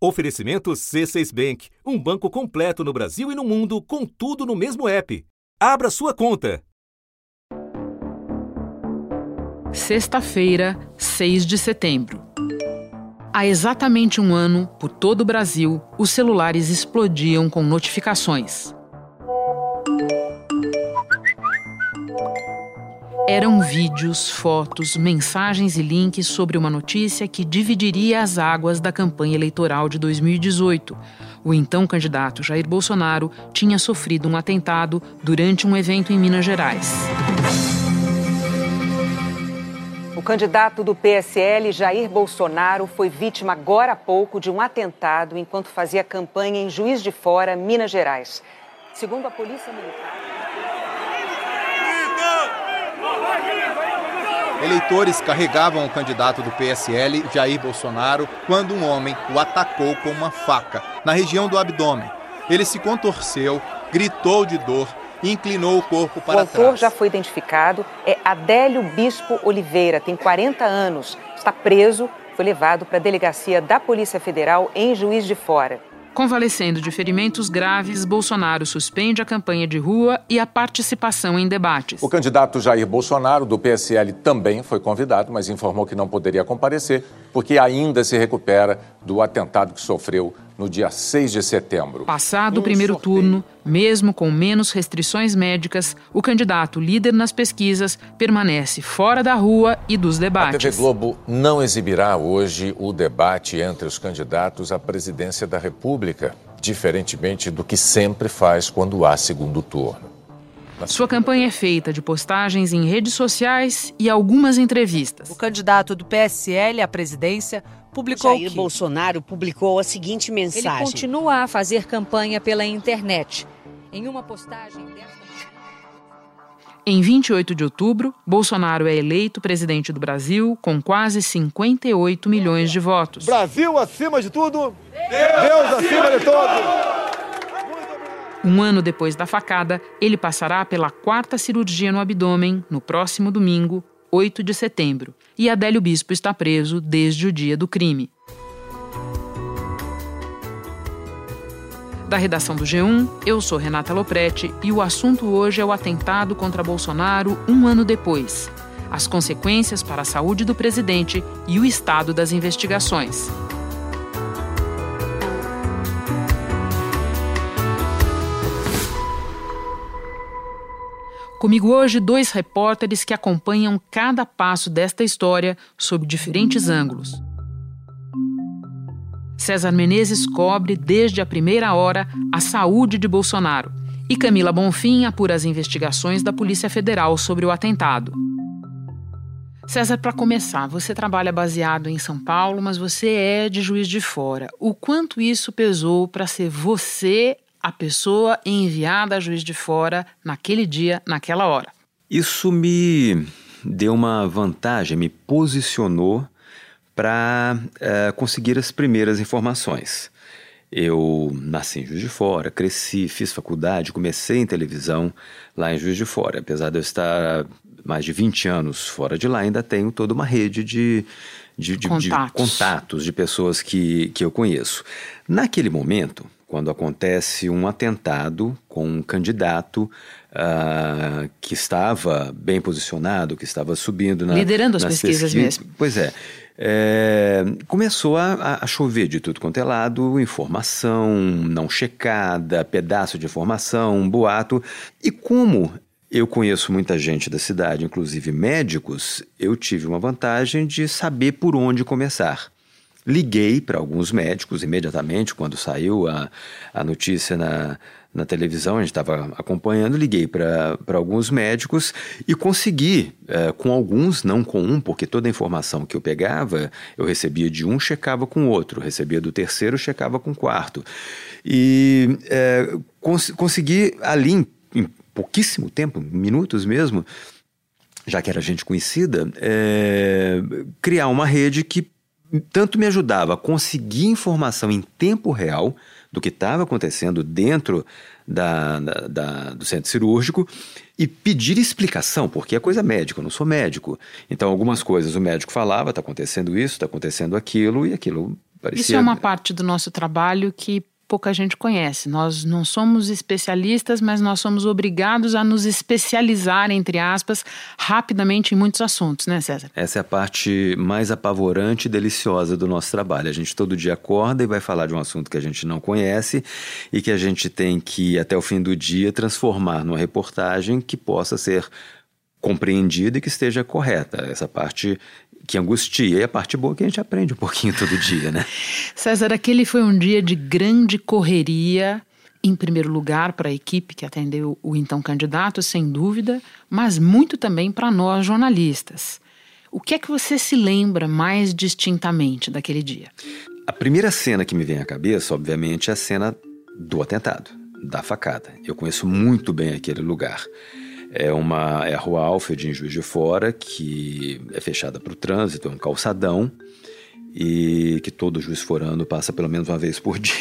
Oferecimento C6 Bank, um banco completo no Brasil e no mundo, com tudo no mesmo app. Abra sua conta. Sexta-feira, 6 de setembro. Há exatamente um ano, por todo o Brasil, os celulares explodiam com notificações. Eram vídeos, fotos, mensagens e links sobre uma notícia que dividiria as águas da campanha eleitoral de 2018. O então candidato Jair Bolsonaro tinha sofrido um atentado durante um evento em Minas Gerais. O candidato do PSL, Jair Bolsonaro, foi vítima agora há pouco de um atentado enquanto fazia campanha em Juiz de Fora, Minas Gerais. Segundo a Polícia Militar. Eleitores carregavam o candidato do PSL, Jair Bolsonaro, quando um homem o atacou com uma faca na região do abdômen. Ele se contorceu, gritou de dor e inclinou o corpo para trás. O autor já foi identificado, é Adélio Bispo Oliveira, tem 40 anos, está preso, foi levado para a delegacia da Polícia Federal em Juiz de Fora. Convalescendo de ferimentos graves, Bolsonaro suspende a campanha de rua e a participação em debates. O candidato Jair Bolsonaro, do PSL, também foi convidado, mas informou que não poderia comparecer porque ainda se recupera do atentado que sofreu no dia 6 de setembro. Passado o primeiro turno, mesmo com menos restrições médicas, o candidato líder nas pesquisas permanece fora da rua e dos debates. A TV Globo não exibirá hoje o debate entre os candidatos à presidência da República, diferentemente do que sempre faz quando há segundo turno. Sua campanha é feita de postagens em redes sociais e algumas entrevistas. O candidato do PSL à presidência publicou Jair que Bolsonaro publicou a seguinte mensagem. ele continua a fazer campanha pela internet. Em uma postagem desta Em 28 de outubro, Bolsonaro é eleito presidente do Brasil com quase 58 milhões de votos. Brasil acima de tudo, Deus acima de todos. Um ano depois da facada, ele passará pela quarta cirurgia no abdômen no próximo domingo, 8 de setembro, e Adélio Bispo está preso desde o dia do crime. Da redação do G1, eu sou Renata Loprete e o assunto hoje é o atentado contra Bolsonaro um ano depois, as consequências para a saúde do presidente e o estado das investigações. Comigo hoje, dois repórteres que acompanham cada passo desta história sob diferentes ângulos. César Menezes cobre desde a primeira hora a saúde de Bolsonaro e Camila Bonfim apura as investigações da Polícia Federal sobre o atentado. César, para começar, você trabalha baseado em São Paulo, mas você é de Juiz de Fora. O quanto isso pesou para ser você a pessoa enviada a Juiz de Fora naquele dia, naquela hora? Isso me deu uma vantagem, me posicionou para uh, conseguir as primeiras informações. Eu nasci em Juiz de Fora, cresci, fiz faculdade, comecei em televisão lá em Juiz de Fora. Apesar de eu estar mais de 20 anos fora de lá, ainda tenho toda uma rede de, de, de, contatos. de, contatos, de pessoas que, que eu conheço. Naquele momento, quando acontece um atentado com um candidato uh, que estava bem posicionado, que estava subindo na, liderando as pesquisas. mesmo. Pois é. É, começou a, a, chover de tudo quanto é lado, informação não checada, pedaço de informação, boato. E como eu conheço muita gente da cidade, inclusive médicos, eu tive uma vantagem de saber por onde começar. Liguei para alguns médicos imediatamente, quando saiu a, a notícia na, na televisão, a gente estava acompanhando, liguei para alguns médicos e consegui, é, com alguns, não com um, porque toda a informação que eu pegava, eu recebia de um, checava com o outro, recebia do terceiro, checava com o quarto. E é, cons consegui ali, em, em pouquíssimo tempo, minutos mesmo, já que era gente conhecida, é, criar uma rede que tanto me ajudava a conseguir informação em tempo real do que estava acontecendo dentro da, da, da, do centro cirúrgico e pedir explicação, porque é coisa médica, eu não sou médico. Então, algumas coisas o médico falava, está acontecendo isso, está acontecendo aquilo, e aquilo Parecia... Isso é uma parte do nosso trabalho que pouca gente conhece. Nós não somos especialistas, mas nós somos obrigados a nos especializar, entre aspas, rapidamente em muitos assuntos, né, César? Essa é a parte mais apavorante e deliciosa do nosso trabalho. A gente todo dia acorda e vai falar de um assunto que a gente não conhece e que a gente tem que, até o fim do dia, transformar numa reportagem que possa ser compreendida e que esteja correta. Essa parte que angustia. E a parte boa é que a gente aprende um pouquinho todo dia, né? César, aquele foi um dia de grande correria, em primeiro lugar para a equipe que atendeu o então candidato, sem dúvida, mas muito também para nós jornalistas. O que é que você se lembra mais distintamente daquele dia? A primeira cena que me vem à cabeça, obviamente, é a cena do atentado, da facada. Eu conheço muito bem aquele lugar. É, uma, é a rua Alfred, em Juiz de Fora, que é fechada para o trânsito, é um calçadão e que todo juiz forando passa pelo menos uma vez por dia,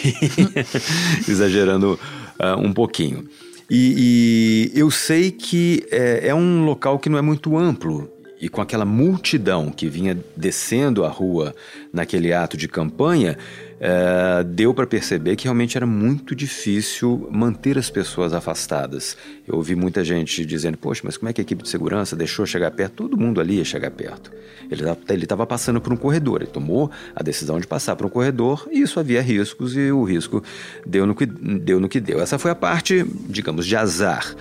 exagerando uh, um pouquinho. E, e, eu sei que é, é um local que não é muito amplo e com aquela multidão que vinha descendo a rua naquele ato de campanha, é, deu para perceber que realmente era muito difícil manter as pessoas afastadas. Eu ouvi muita gente dizendo: Poxa, mas como é que a equipe de segurança deixou chegar perto? Todo mundo ali ia chegar perto. Ele estava passando por um corredor, ele tomou a decisão de passar por um corredor e isso havia riscos e o risco deu no que deu. No que deu. Essa foi a parte, digamos, de azar.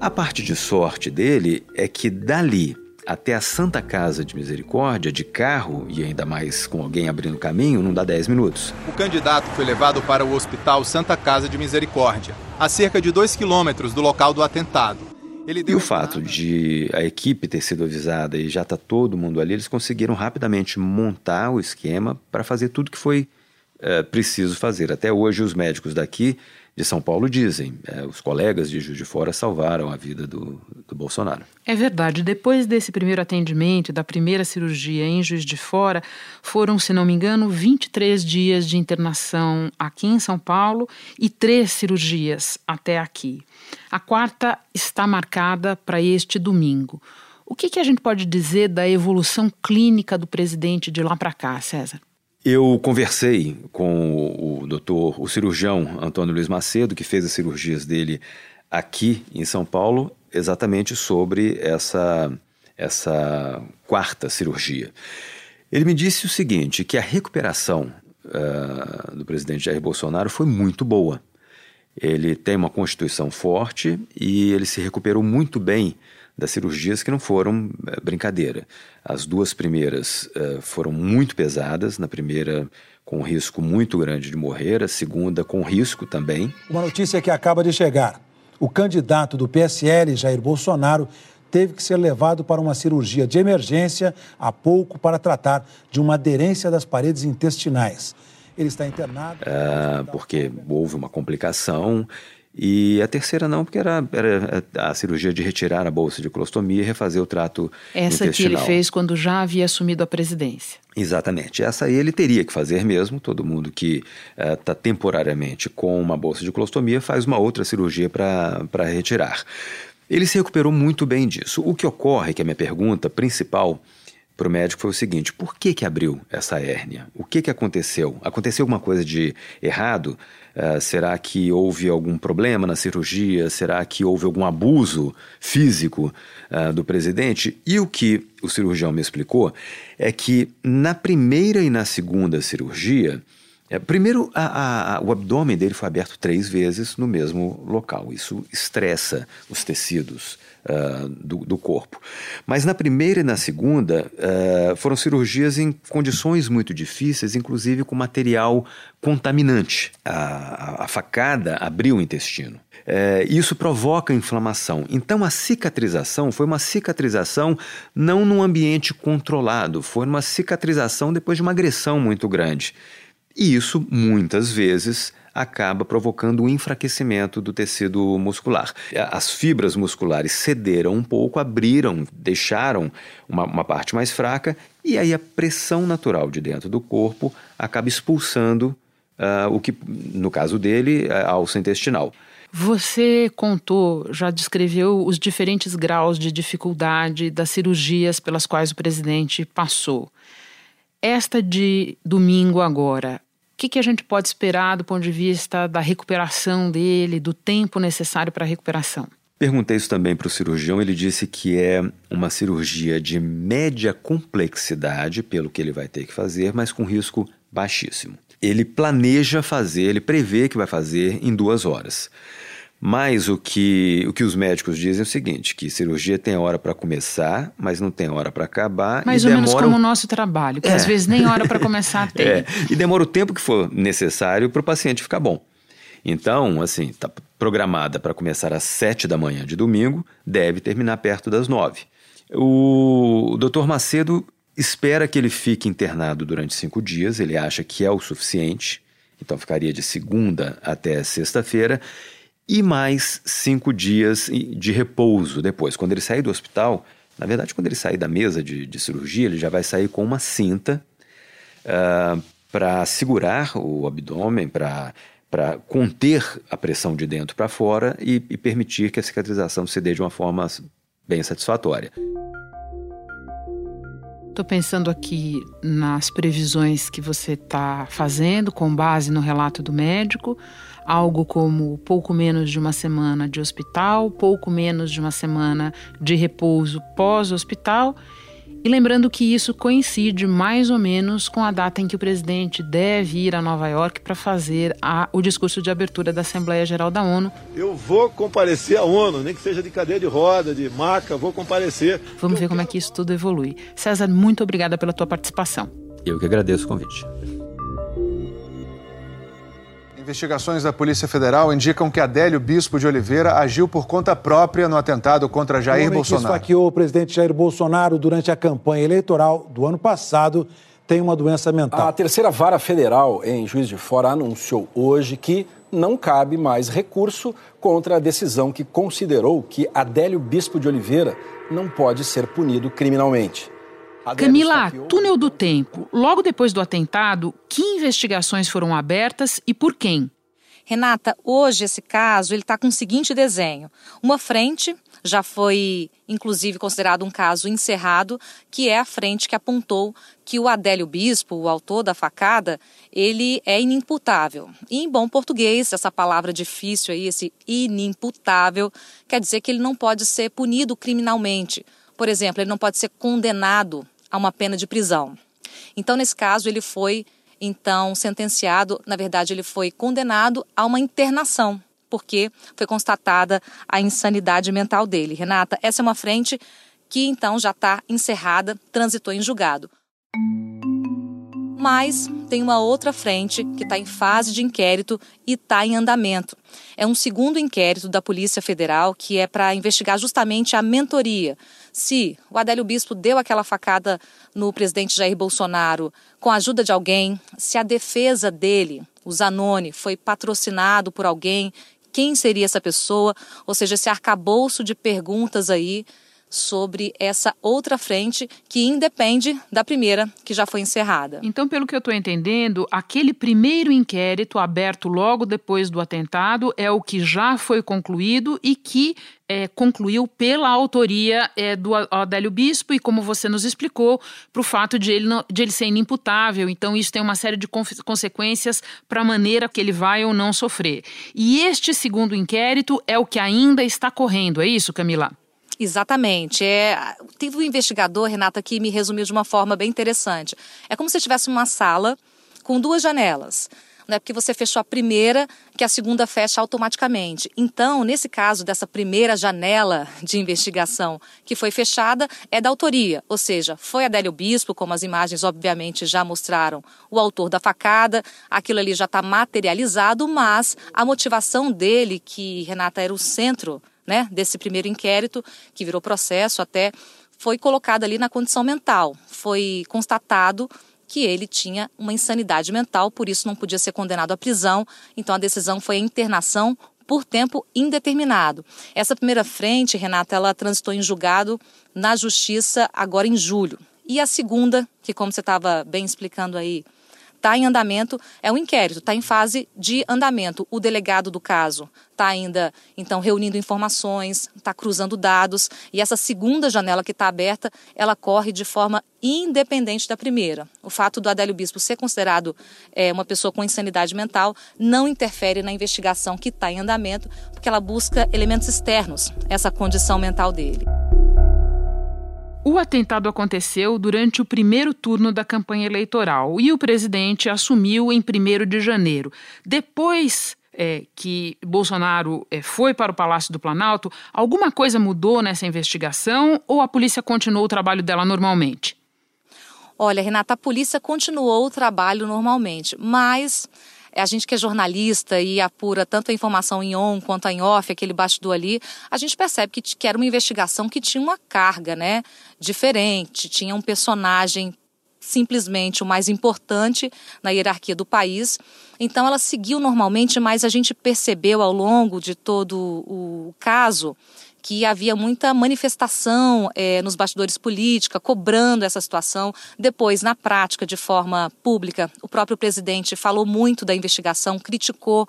A parte de sorte dele é que dali até a Santa Casa de Misericórdia, de carro e ainda mais com alguém abrindo caminho, não dá 10 minutos. O candidato foi levado para o Hospital Santa Casa de Misericórdia, a cerca de 2 quilômetros do local do atentado. e o fato de a equipe ter sido avisada e já está todo mundo ali, eles conseguiram rapidamente montar o esquema para fazer tudo que foi é, preciso fazer. Até hoje, os médicos daqui de São Paulo dizem. É, os colegas de Juiz de Fora salvaram a vida do, do Bolsonaro. É verdade. Depois desse primeiro atendimento, da primeira cirurgia em Juiz de Fora, foram, se não me engano, 23 dias de internação aqui em São Paulo e três cirurgias até aqui. A quarta está marcada para este domingo. O que, que a gente pode dizer da evolução clínica do presidente de lá para cá, César? Eu conversei com o, doutor, o cirurgião Antônio Luiz Macedo, que fez as cirurgias dele aqui em São Paulo, exatamente sobre essa, essa quarta cirurgia. Ele me disse o seguinte: que a recuperação uh, do presidente Jair Bolsonaro foi muito boa. Ele tem uma constituição forte e ele se recuperou muito bem das cirurgias que não foram é, brincadeira. As duas primeiras é, foram muito pesadas, na primeira com um risco muito grande de morrer, a segunda com risco também. Uma notícia que acaba de chegar. O candidato do PSL, Jair Bolsonaro, teve que ser levado para uma cirurgia de emergência há pouco para tratar de uma aderência das paredes intestinais. Ele está internado. É, porque houve uma complicação e a terceira não, porque era, era a cirurgia de retirar a bolsa de colostomia e refazer o trato Essa intestinal. que ele fez quando já havia assumido a presidência. Exatamente. Essa aí ele teria que fazer mesmo. Todo mundo que está uh, temporariamente com uma bolsa de colostomia faz uma outra cirurgia para retirar. Ele se recuperou muito bem disso. O que ocorre, que é a minha pergunta principal, para o médico foi o seguinte: por que, que abriu essa hérnia? O que, que aconteceu? Aconteceu alguma coisa de errado? Uh, será que houve algum problema na cirurgia? Será que houve algum abuso físico uh, do presidente? E o que o cirurgião me explicou é que na primeira e na segunda cirurgia, é, primeiro, a, a, o abdômen dele foi aberto três vezes no mesmo local. Isso estressa os tecidos uh, do, do, corpo. Mas na primeira e na segunda uh, foram cirurgias em condições muito difíceis, inclusive com material contaminante. A, a facada abriu o intestino. É, isso provoca inflamação. Então, a cicatrização foi uma cicatrização não num ambiente controlado, foi uma cicatrização depois de uma agressão muito grande. E isso, muitas vezes, acaba provocando um enfraquecimento do tecido muscular. As fibras musculares cederam um pouco, abriram, deixaram uma, uma, parte mais fraca, e aí a pressão natural de dentro do corpo acaba expulsando uh, o que, no caso dele, a alça intestinal. Você contou, já descreveu os diferentes graus de dificuldade das cirurgias pelas quais o presidente passou. Esta de domingo agora, que, que a gente pode esperar do ponto de vista da recuperação dele, do tempo necessário para a recuperação? Perguntei isso também para o cirurgião. Ele disse que é uma cirurgia de média complexidade, pelo que ele vai ter que fazer, mas com risco baixíssimo. Ele planeja fazer, ele prevê que vai fazer em duas horas. Mas o que, o que os médicos dizem é o seguinte: que cirurgia tem hora para começar, mas não tem hora para acabar. Mais ou demora... menos como o nosso trabalho, que é. às vezes nem hora para começar tem. É. E demora o tempo que for necessário para o paciente ficar bom. Então, assim, está programada para começar às sete da manhã de domingo, deve terminar perto das nove. O Dr. Macedo espera que ele fique internado durante cinco dias, ele acha que é o suficiente, então ficaria de segunda até sexta-feira, e mais cinco dias de repouso depois. Quando ele sair do hospital, na verdade, quando ele sair da mesa de, de cirurgia, ele já vai sair com uma cinta uh, ah, para segurar o abdômen, para para conter a pressão de dentro para fora e, e, permitir que a cicatrização se dê de uma forma bem satisfatória. Estou pensando aqui nas previsões que você está fazendo com base no relato do médico algo como pouco menos de uma semana de hospital, pouco menos de uma semana de repouso pós-hospital. E lembrando que isso coincide mais ou menos com a data em que o presidente deve ir a Nova York para fazer a, o discurso de abertura da Assembleia Geral da ONU. Eu vou comparecer à ONU, nem que seja de cadeira de roda, de maca, vou comparecer. Vamos ver como é que isso tudo evolui. César, muito obrigada pela tua participação. Eu que agradeço o convite. Investigações da Polícia Federal indicam que Adélio Bispo de Oliveira agiu por conta própria no atentado contra Jair o Bolsonaro. Que esfaqueou o presidente Jair Bolsonaro durante a campanha eleitoral do ano passado tem uma doença mental. A terceira vara federal em Juiz de Fora anunciou hoje que não cabe mais recurso contra a decisão que considerou que Adélio Bispo de Oliveira não pode ser punido criminalmente. Camila, túnel do tempo. Logo depois do atentado, que investigações foram abertas e por quem? Renata, hoje esse caso ele está com o seguinte desenho: uma frente já foi, inclusive, considerado um caso encerrado, que é a frente que apontou que o Adélio Bispo, o autor da facada, ele é inimputável. E em bom português, essa palavra difícil aí, esse inimputável, quer dizer que ele não pode ser punido criminalmente. Por exemplo, ele não pode ser condenado a uma pena de prisão. Então, nesse caso, ele foi então sentenciado, na verdade, ele foi condenado a uma internação, porque foi constatada a insanidade mental dele. Renata, essa é uma frente que então já está encerrada, transitou em julgado. Mas tem uma outra frente que está em fase de inquérito e está em andamento. É um segundo inquérito da Polícia Federal que é para investigar justamente a mentoria. Se o Adélio Bispo deu aquela facada no presidente Jair Bolsonaro com a ajuda de alguém, se a defesa dele, o Zanoni, foi patrocinado por alguém, quem seria essa pessoa? Ou seja, esse arcabouço de perguntas aí sobre essa outra frente que independe da primeira que já foi encerrada. Então, pelo que eu estou entendendo, aquele primeiro inquérito aberto logo depois do atentado é o que já foi concluído e que é, concluiu pela autoria é, do Adélio Bispo e, como você nos explicou, para o fato de ele, não, de ele ser inimputável. Então, isso tem uma série de consequências para a maneira que ele vai ou não sofrer. E este segundo inquérito é o que ainda está correndo, é isso, Camila? Exatamente. É, teve um investigador, Renata, que me resumiu de uma forma bem interessante. É como se tivesse uma sala com duas janelas. Não é porque você fechou a primeira que a segunda fecha automaticamente. Então, nesse caso dessa primeira janela de investigação que foi fechada, é da autoria, ou seja, foi Adélio Bispo, como as imagens obviamente já mostraram, o autor da facada, aquilo ali já está materializado, mas a motivação dele, que Renata era o centro né, desse primeiro inquérito, que virou processo até, foi colocado ali na condição mental. Foi constatado que ele tinha uma insanidade mental, por isso não podia ser condenado à prisão. Então a decisão foi a internação por tempo indeterminado. Essa primeira frente, Renata, ela transitou em julgado na justiça agora em julho. E a segunda, que como você estava bem explicando aí, está em andamento é o inquérito, está em fase de andamento. O delegado do caso está ainda, então, reunindo informações, está cruzando dados, e essa segunda janela que está aberta, ela corre de forma independente da primeira. O fato do Adélio Bispo ser considerado é, uma pessoa com insanidade mental não interfere na investigação que está em andamento, porque ela busca elementos externos, essa condição mental dele. O atentado aconteceu durante o primeiro turno da campanha eleitoral e o presidente assumiu em 1 de janeiro. Depois é, que Bolsonaro é, foi para o Palácio do Planalto, alguma coisa mudou nessa investigação ou a polícia continuou o trabalho dela normalmente? Olha, Renata, a polícia continuou o trabalho normalmente, mas a gente que é jornalista e apura tanto a informação em on quanto em off, aquele bastidor ali, a gente percebe que, que era uma investigação que tinha uma carga, né, diferente, tinha um personagem simplesmente o mais importante na hierarquia do país. Então ela seguiu normalmente, mas a gente percebeu ao longo de todo o caso que havia muita manifestação é, nos bastidores política, cobrando essa situação. Depois, na prática, de forma pública, o próprio presidente falou muito da investigação, criticou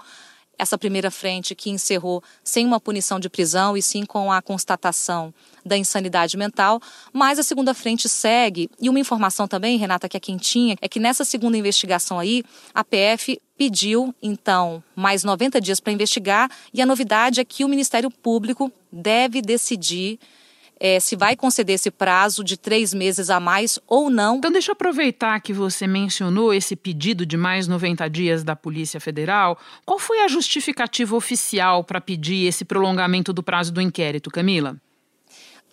essa primeira frente que encerrou sem uma punição de prisão e sim com a constatação da insanidade mental, mas a segunda frente segue. E uma informação também, Renata, que é quentinha, é que nessa segunda investigação aí, a PF pediu, então, mais 90 dias para investigar, e a novidade é que o Ministério Público deve decidir é, se vai conceder esse prazo de três meses a mais ou não. Então, deixa eu aproveitar que você mencionou esse pedido de mais 90 dias da Polícia Federal. Qual foi a justificativa oficial para pedir esse prolongamento do prazo do inquérito, Camila?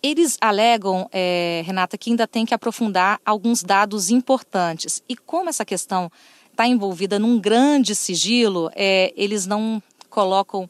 Eles alegam, é, Renata, que ainda tem que aprofundar alguns dados importantes. E como essa questão está envolvida num grande sigilo, é, eles não colocam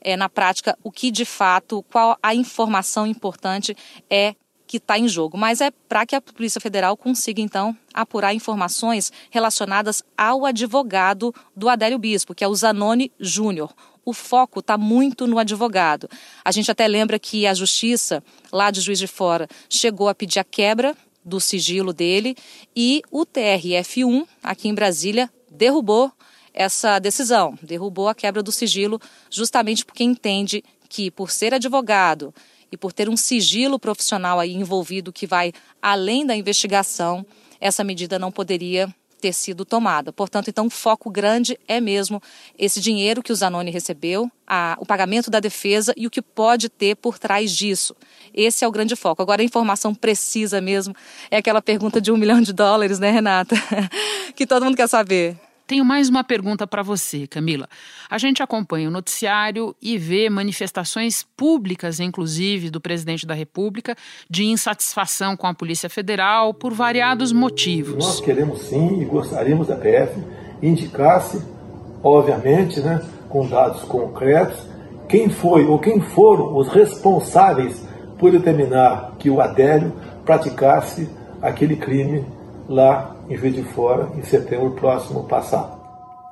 é, na prática o que de fato, qual a informação importante é que está em jogo, mas é para que a Polícia Federal consiga, então, apurar informações relacionadas ao advogado do Adélio Bispo, que é o Zanoni Júnior. O foco está muito no advogado. A gente até lembra que a Justiça, lá de Juiz de Fora, chegou a pedir a quebra do sigilo dele e o TRF1, aqui em Brasília, derrubou essa decisão, derrubou a quebra do sigilo, justamente porque entende que, por ser advogado e por ter um sigilo profissional aí envolvido que vai além da investigação, essa medida não poderia ter sido tomada. Portanto, então, o foco grande é mesmo esse dinheiro que o Zanoni recebeu, a, o pagamento da defesa e o que pode ter por trás disso. Esse é o grande foco. Agora, a informação precisa mesmo é aquela pergunta de um milhão de dólares, né, Renata? que todo mundo quer saber. Tenho mais uma pergunta para você, Camila. A gente acompanha o noticiário e vê manifestações públicas, inclusive, do presidente da República, de insatisfação com a Polícia Federal por variados motivos. Nós queremos sim e gostaríamos da PF indicasse, obviamente, né, com dados concretos, quem foi ou quem foram os responsáveis por determinar que o Adélio praticasse aquele crime lá em Juiz de Fora em setembro próximo passado.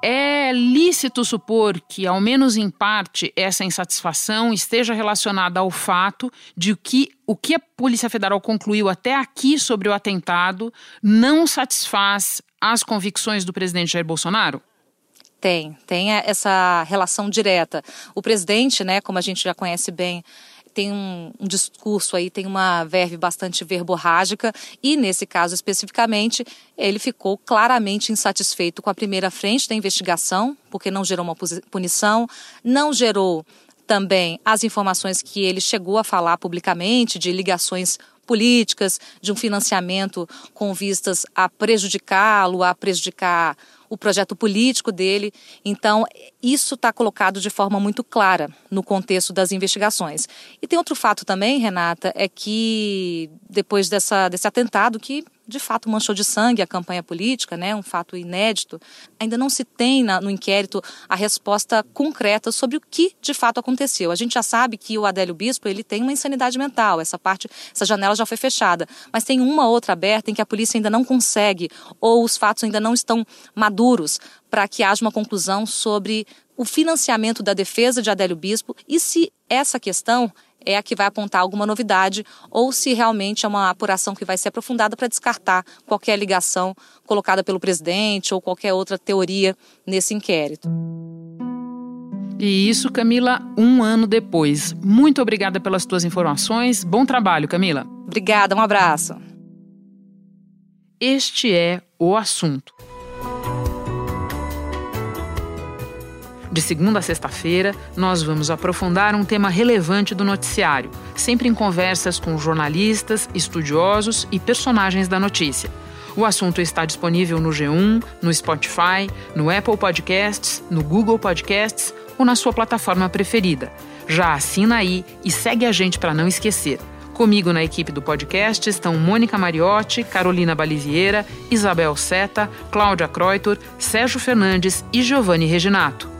É lícito supor que, ao menos em parte, essa insatisfação esteja relacionada ao fato de que o que a Polícia Federal concluiu até aqui sobre o atentado não satisfaz as convicções do presidente Jair Bolsonaro? Tem, tem essa relação direta. O presidente, né, como a gente já conhece bem, tem um, um, discurso aí, tem uma verve bastante verborrágica e, nesse caso especificamente, ele ficou claramente insatisfeito com a primeira frente da investigação, porque não gerou uma punição, não gerou também as informações que ele chegou a falar publicamente de ligações políticas, de um financiamento com vistas a prejudicá-lo, a prejudicar o projeto político dele. Então, isso está colocado de forma muito clara no contexto das investigações. E tem outro fato também, Renata, é que depois dessa, desse atentado que de fato manchou de sangue a campanha política, né, um fato inédito, ainda não se tem na, no inquérito a resposta concreta sobre o que de fato aconteceu. A gente já sabe que o Adélio Bispo ele tem uma insanidade mental, essa parte, essa janela já foi fechada, mas tem uma outra aberta em que a polícia ainda não consegue ou os fatos ainda não estão maduros para que haja uma conclusão sobre o financiamento da defesa de Adélio Bispo. E se essa questão é a que vai apontar alguma novidade ou se realmente é uma apuração que vai ser aprofundada para descartar qualquer ligação colocada pelo presidente ou qualquer outra teoria nesse inquérito. E isso, Camila, um ano depois. Muito obrigada pelas tuas informações. Bom trabalho, Camila. Obrigada, um abraço. Este é o assunto. De segunda a sexta-feira, nós vamos aprofundar um tema relevante do noticiário, sempre em conversas com jornalistas, estudiosos e personagens da notícia. O assunto está disponível no G1, no Spotify, no Apple Podcasts, no Google Podcasts ou na sua plataforma preferida. Já assina aí e segue a gente para não esquecer. Comigo na equipe do podcast estão Mônica Mariotti, Carolina Baliviera, Isabel Seta, Cláudia Croitor, Sérgio Fernandes e Giovanni Reginato.